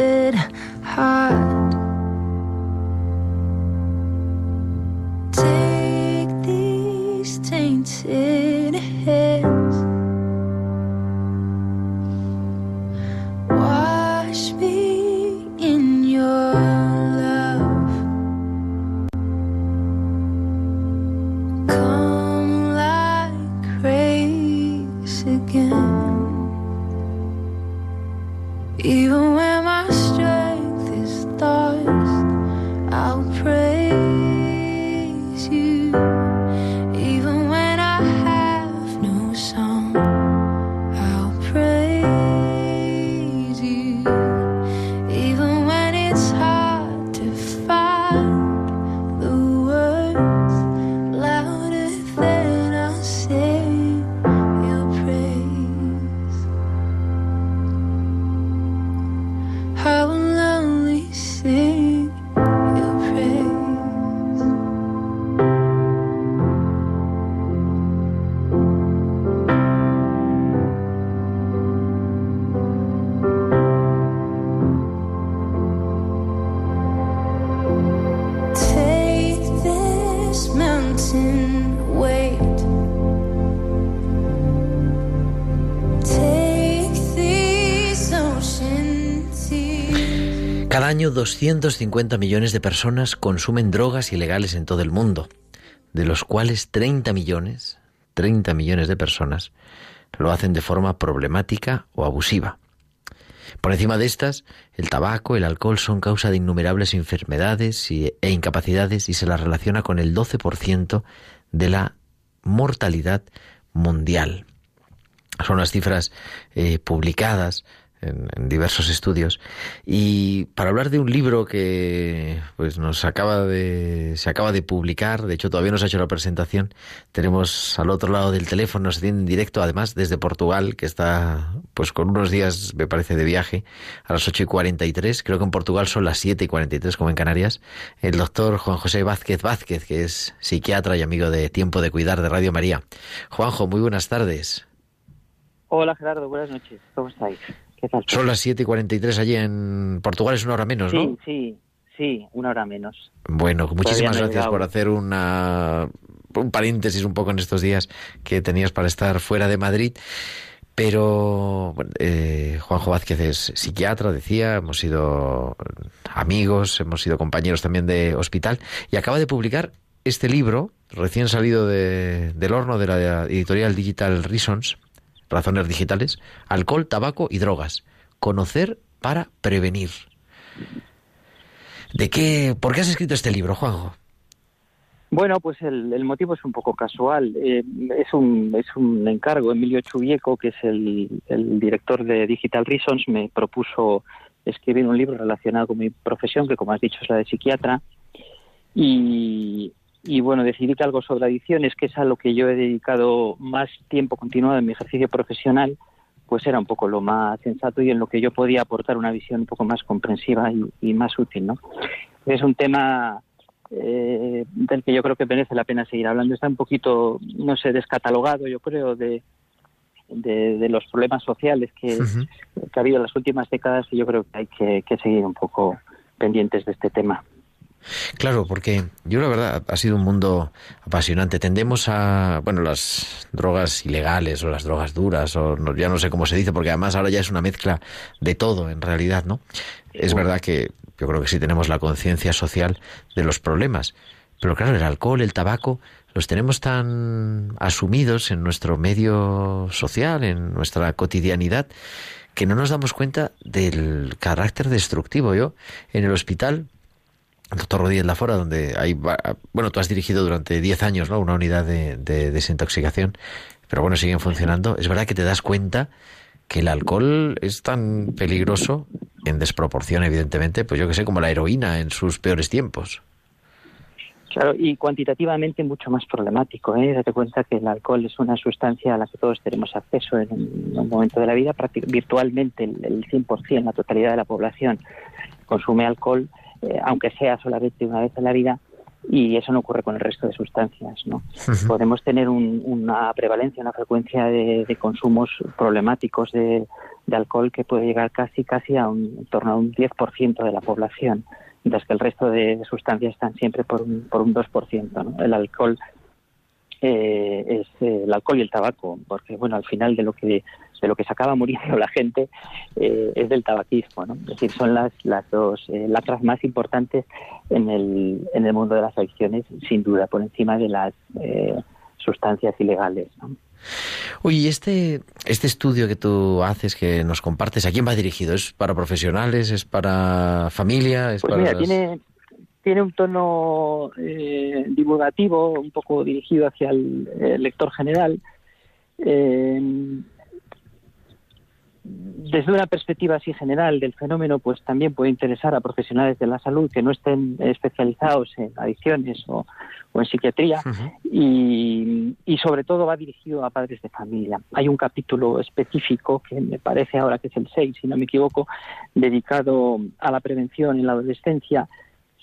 it Cada año 250 millones de personas consumen drogas ilegales en todo el mundo, de los cuales 30 millones, 30 millones de personas lo hacen de forma problemática o abusiva. Por encima de estas, el tabaco, el alcohol son causa de innumerables enfermedades e incapacidades y se las relaciona con el 12% de la mortalidad mundial. Son las cifras eh, publicadas en, diversos estudios. Y para hablar de un libro que pues nos acaba de se acaba de publicar, de hecho todavía no se ha hecho la presentación, tenemos al otro lado del teléfono, nos tiene en directo además desde Portugal, que está pues con unos días, me parece, de viaje, a las 8 y 43, creo que en Portugal son las 7 y 43 como en Canarias, el doctor Juan José Vázquez Vázquez, que es psiquiatra y amigo de Tiempo de Cuidar de Radio María. Juanjo, muy buenas tardes. Hola Gerardo, buenas noches. ¿Cómo estáis? ¿Qué tal? Son las 7 y 43 allí en Portugal, es una hora menos, ¿no? Sí, sí, sí, una hora menos. Bueno, muchísimas no gracias por hacer una, un paréntesis un poco en estos días que tenías para estar fuera de Madrid. Pero bueno, eh, Juanjo Vázquez es psiquiatra, decía, hemos sido amigos, hemos sido compañeros también de hospital y acaba de publicar este libro, recién salido de- del horno de la editorial Digital Reasons, Razones Digitales, Alcohol, Tabaco y Drogas. Conocer para prevenir. ¿De qué, ¿Por qué has escrito este libro, Juanjo? Bueno, pues el, motivo es un poco casual. Eh, es, un, es un encargo. Emilio Chubieco, que es el, el director de Digital Reasons, me propuso escribir un libro relacionado con mi profesión, que como has dicho es la de psiquiatra. Y, y bueno, decidí que algo sobre adicciones, que es a lo que yo he dedicado más tiempo continuado en mi ejercicio profesional, pues era un poco lo más sensato y en lo que yo podía aportar una visión un poco más comprensiva y, y más útil, ¿no? Es un tema eh, del que yo creo que merece la pena seguir hablando. Está un poquito, no sé, descatalogado, yo creo, de, de, de los problemas sociales que, que ha habido en las últimas décadas y yo creo que hay que, que seguir un poco pendientes de este tema. Claro, porque yo la verdad ha sido un mundo apasionante. Tendemos a, bueno, las drogas ilegales o las drogas duras o no- ya no sé cómo se dice, porque además ahora ya es una mezcla de todo en realidad, ¿no? Es verdad que yo creo que sí tenemos la conciencia social de los problemas, pero claro, el alcohol, el tabaco, los tenemos tan asumidos en nuestro medio social, en nuestra cotidianidad, que no nos damos cuenta del carácter destructivo. Yo, en el hospital, el doctor Rodríguez Lafora, donde hay, bueno, tú has dirigido durante 10 años, ¿no? Una unidad de, de desintoxicación, pero bueno, siguen funcionando. Es verdad que te das cuenta que el alcohol es tan peligroso, en desproporción, evidentemente, pues yo que sé, como la heroína en sus peores tiempos. Claro, y cuantitativamente mucho más problemático. ¿eh? Date cuenta que el alcohol es una sustancia a la que todos tenemos acceso en un, momento de la vida. Virtualmente el, el 100%, la totalidad de la población consume alcohol, eh, aunque sea solamente una vez en la vida, y eso no ocurre con el resto de sustancias. ¿no? Podemos tener una prevalencia, una frecuencia de, consumos problemáticos de, alcohol que puede llegar casi casi a un, en torno a un 10% de la población mientras que el resto de sustancias están siempre por un, por un 2%. ¿no? El alcohol eh, es eh, el alcohol y el tabaco, porque bueno, al final de lo que de lo que se acaba muriendo la gente eh, es del tabaquismo, ¿no? Es decir, son las las dos lacras más importantes en el en el mundo de las adicciones, sin duda, por encima de las sustancias ilegales. ¿no? Oye, este, este estudio que tú haces, que nos compartes, ¿a quién va dirigido? ¿Es para profesionales? ¿Es para familia? ¿Es pues para mira, tiene, tiene un tono eh, divulgativo, un poco dirigido hacia el, lector general. Eh, desde una perspectiva así general del fenómeno, pues también puede interesar a profesionales de la salud que no estén especializados en adicciones o, en psiquiatría y, sobre todo va dirigido a padres de familia. Hay un capítulo específico que me parece ahora que es el 6, si no me equivoco, dedicado a la prevención en la adolescencia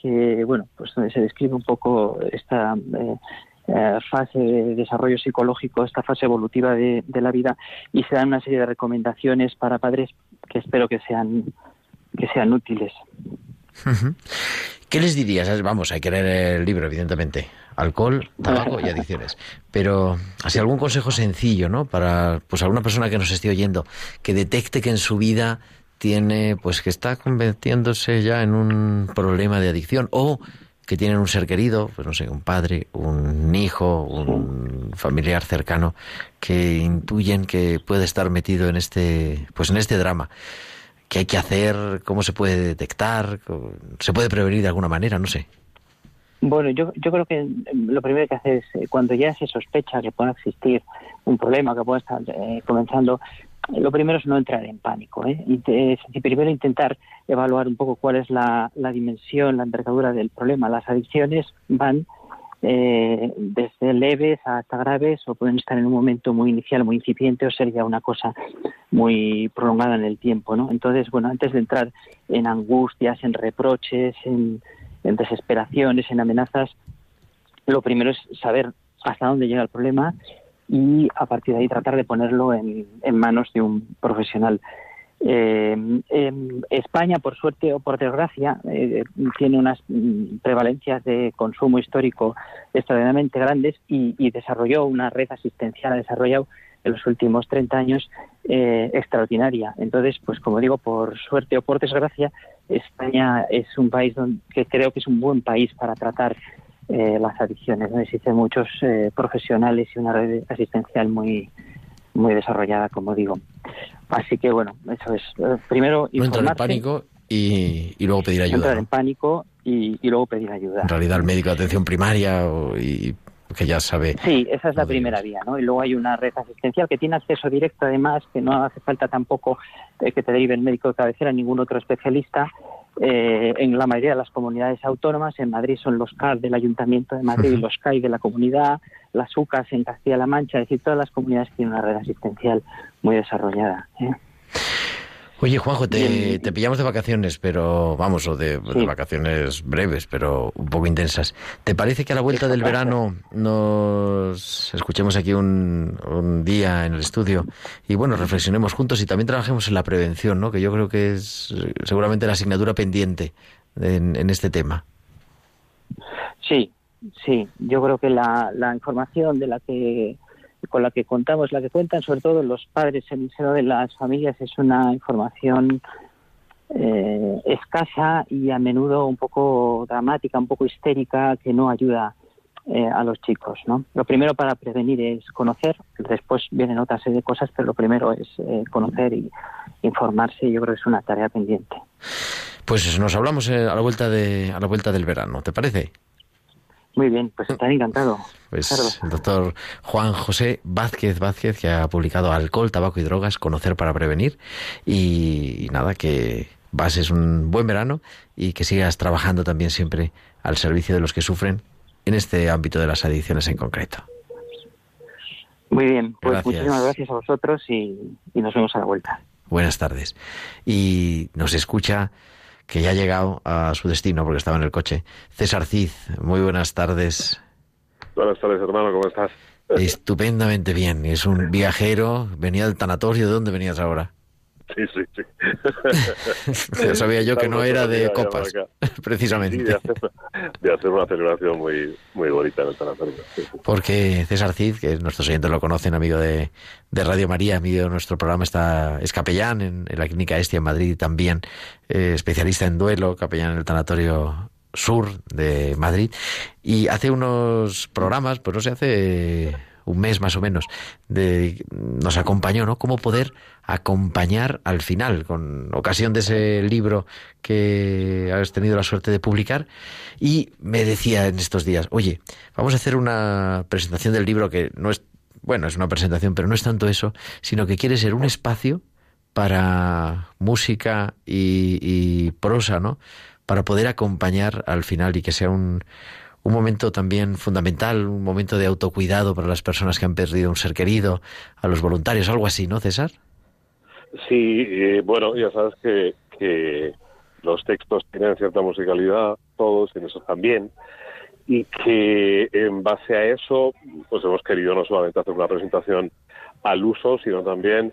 que bueno pues donde se describe un poco esta eh, eh, fase de desarrollo psicológico, esta fase evolutiva de, la vida y se dan una serie de recomendaciones para padres que espero que sean que sean útiles. ¿Qué les dirías? Vamos, hay que leer el libro, evidentemente. Alcohol, tabaco y adicciones. Pero, así algún consejo sencillo, ¿no? Para pues alguna persona que nos esté oyendo, que detecte que en su vida tiene, pues que está convirtiéndose ya en un problema de adicción o que tienen un ser querido, pues no sé, un padre, un hijo, un familiar cercano, que intuyen que puede estar metido en este, pues en este drama. ¿Qué hay que hacer? ¿Cómo se puede detectar? ¿Se puede prevenir de alguna manera? No sé. Bueno, yo, yo creo que lo primero que hacer es, eh, cuando ya se sospecha que pueda existir un problema, que pueda estar eh, comenzando, lo primero es no entrar en pánico. ¿eh? Y primero intentar evaluar un poco cuál es la, dimensión, la envergadura del problema. Las adicciones van eh, desde leves hasta graves o pueden estar en un momento muy inicial, muy incipiente o ser ya una cosa muy prolongada en el tiempo. ¿no? Entonces, bueno, antes de entrar en angustias, en reproches, en, en desesperaciones, en amenazas, lo primero es saber hasta dónde llega el problema y a partir de ahí tratar de ponerlo en, manos de un profesional. Eh, España, por suerte o por desgracia, eh, tiene unas mm, prevalencias de consumo histórico extraordinariamente grandes y, desarrolló una red asistencial, ha desarrollado en los últimos 30 años eh, extraordinaria. Entonces, pues como digo, por suerte o por desgracia, España es un país donde, que creo que es un buen país para tratar eh, las adicciones. ¿no? Existen muchos eh, profesionales y una red asistencial muy muy desarrollada, como digo. Así que bueno, eso es. Eh, primero, no entrar en pánico y, y, luego pedir ayuda. Entrar en pánico y, y, luego pedir ayuda. En realidad, el médico de atención primaria y que ya sabe. Sí, esa es la primera vía, ¿no? Y luego hay una red asistencial que tiene acceso directo, además, que no hace falta tampoco que te derive el médico de cabecera, ningún otro especialista, eh, en la mayoría de las comunidades autónomas. En Madrid son los CAR del Ayuntamiento de Madrid y los CAI de la comunidad, las UCAS en Castilla-La Mancha, es decir, todas las comunidades tienen una red asistencial muy desarrollada. ¿eh? Oye, Juanjo, te, pillamos de vacaciones, pero vamos, o de, vacaciones breves, pero un poco intensas. ¿Te parece que a la vuelta del verano nos escuchemos aquí un, día en el estudio y bueno, reflexionemos juntos y también trabajemos en la prevención, ¿no? Que yo creo que es seguramente la asignatura pendiente en, en este tema. Sí, sí. Yo creo que la, la información de la que con la que contamos, la que cuentan sobre todo los padres en el seno de las familias, es una información eh, escasa y a menudo un poco dramática, un poco histérica, que no ayuda eh, a los chicos. ¿no? Lo primero para prevenir es conocer, después vienen otra serie de cosas, pero lo primero es eh, conocer y informarse. Yo creo que es una tarea pendiente. Pues nos hablamos a la vuelta de a la vuelta del verano, ¿te parece? Muy bien, pues estaré encantado. Pues el doctor Juan José Vázquez Vázquez, que ha publicado Alcohol, Tabaco y Drogas, Conocer para Prevenir. Y, nada, que pases un buen verano y que sigas trabajando también siempre al servicio de los que sufren en este ámbito de las adicciones en concreto. Muy bien, pues muchísimas gracias a vosotros y nos vemos a la vuelta. Buenas tardes. Y nos escucha que ya ha llegado a su destino porque estaba en el coche. César Cid, muy buenas tardes. Buenas tardes, hermano, ¿cómo estás? Estupendamente bien. Es un viajero, venía del tanatorio. ¿De dónde venías ahora? Sí, sí, sí. ya sabía yo que no era de copas, precisamente. de, hacer, una celebración muy, muy bonita en el tanatorio. Porque César Cid, que nuestros oyentes lo conocen, amigo de, de Radio María, amigo de nuestro programa, está, es capellán en, la Clínica Estia en Madrid también, eh, especialista en duelo, capellán en el tanatorio sur de Madrid y hace unos programas, pues no sé, hace un mes más o menos, de, nos acompañó, ¿no? Cómo poder acompañar al final, con ocasión de ese libro que has tenido la suerte de publicar. Y me decía en estos días, oye, vamos a hacer una presentación del libro que no es, bueno, es una presentación, pero no es tanto eso, sino que quiere ser un espacio para música y, y prosa, ¿no? Para poder acompañar al final y que sea un, un momento también fundamental, un momento de autocuidado para las personas que han perdido un ser querido, a los voluntarios, algo así, ¿no, César? Sí, eh, bueno, ya sabes que, que los textos tienen cierta musicalidad, todos en eso también, y que en base a eso, pues hemos querido no solamente hacer una presentación al uso, sino también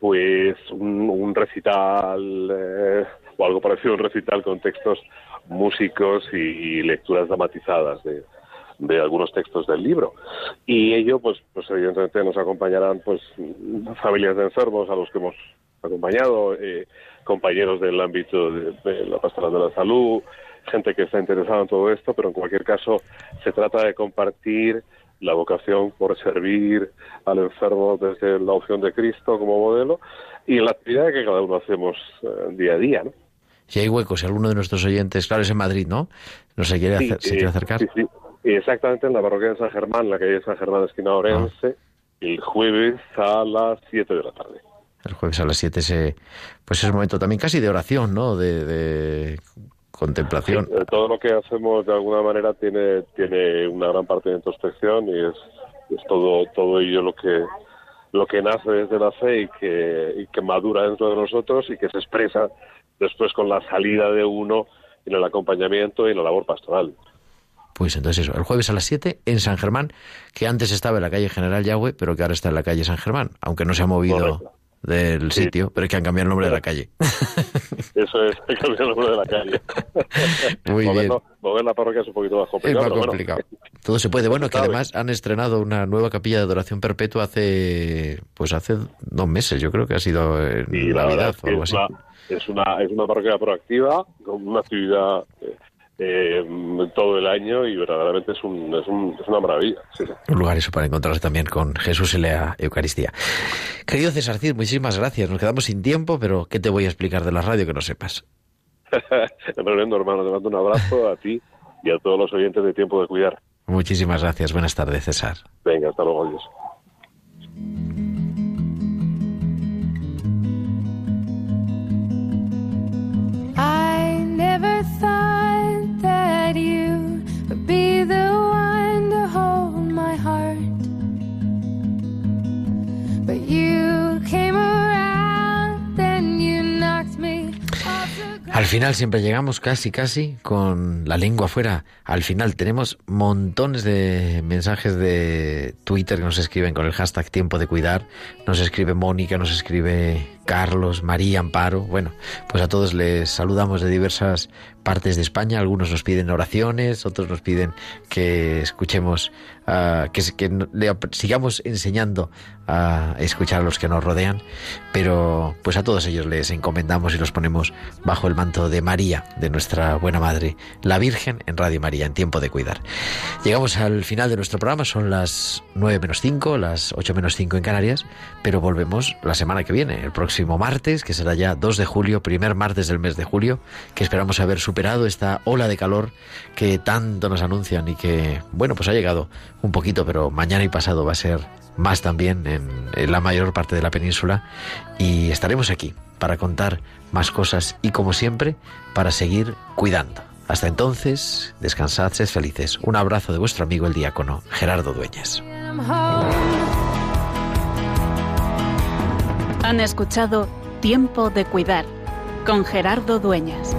pues un, recital eh, o algo parecido a un recital con textos músicos y, lecturas dramatizadas de, de, algunos textos del libro. Y ello, pues, pues evidentemente nos acompañarán pues familias de enfermos a los que hemos acompañado, eh, compañeros del ámbito de, la pastoral de la salud, gente que está interesada en todo esto, pero en cualquier caso se trata de compartir la vocación por servir al enfermo desde la opción de Cristo como modelo y la actividad que cada uno hacemos eh, día a día, ¿no? Si hay huecos, si alguno de nuestros oyentes, claro, es en Madrid, ¿no? No se quiere, hacer, se quiere acercar. Sí, sí. Exactamente en la parroquia de San Germán, la calle de San Germán, esquina Orense, ah. el jueves a las 7 de la tarde. El jueves a las 7 se, pues es un momento también casi de oración, ¿no? De, contemplación. Eh, todo lo que hacemos de alguna manera tiene tiene una gran parte de introspección y es, es todo todo ello lo que lo que nace desde la fe y que, y que madura dentro de nosotros y que se expresa después con la salida de uno en el acompañamiento y en la labor pastoral. Pues entonces eso, el jueves a las 7 en San Germán, que antes estaba en la calle General Yahweh, pero que ahora está en la calle San Germán, aunque no se ha movido del sitio, pero es que han cambiado el nombre de la calle. Eso es, han cambiado el nombre de la calle. Muy bien. Mover la parroquia es un poquito más complicado. Es más complicado. Todo se puede. Bueno, que además han estrenado una nueva capilla de adoración perpetua hace, pues hace dos meses, yo creo que ha sido en Navidad o algo así es una, es una parroquia proactiva, con una actividad eh, eh, todo el año y verdaderamente es, un, es, un, es una maravilla. Un lugar eso para encontrarse también con Jesús en la Eucaristía. Querido César Cid, muchísimas gracias. Nos quedamos sin tiempo, pero ¿qué te voy a explicar de la radio que no sepas? Reverendo hermano, te mando un abrazo a ti y a todos los oyentes de Tiempo de Cuidar. Muchísimas gracias. Buenas tardes, César. Venga, hasta luego, adiós. I never thought that you would be the one to hold my heart, but you came around. Al final siempre llegamos casi, casi con la lengua afuera. Al final tenemos montones de mensajes de Twitter que nos escriben con el hashtag tiempo de cuidar. Nos escribe Mónica, nos escribe Carlos, María, Amparo. Bueno, pues a todos les saludamos de diversas partes de España. Algunos nos piden oraciones, otros nos piden que escuchemos, ah, que, sigamos enseñando a escuchar a los que nos rodean. Pero pues a todos ellos les encomendamos y los ponemos bajo el manto de María, de nuestra buena madre, la Virgen en Radio María, en tiempo de cuidar. Llegamos al final de nuestro programa, son las 9 menos 5, las 8 menos 5 en Canarias, pero volvemos la semana que viene, el próximo martes, que será ya 2 de julio, primer martes del mes de julio, que esperamos haber superado esta ola de calor que tanto nos anuncian y que, bueno, pues ha llegado un poquito, pero mañana y pasado va a ser más también en, la mayor parte de la península y estaremos aquí para contar más cosas y como siempre para seguir cuidando. Hasta entonces, descansad, sed felices. Un abrazo de vuestro amigo el diácono Gerardo Dueñas. Han escuchado Tiempo de Cuidar con Gerardo Dueñas.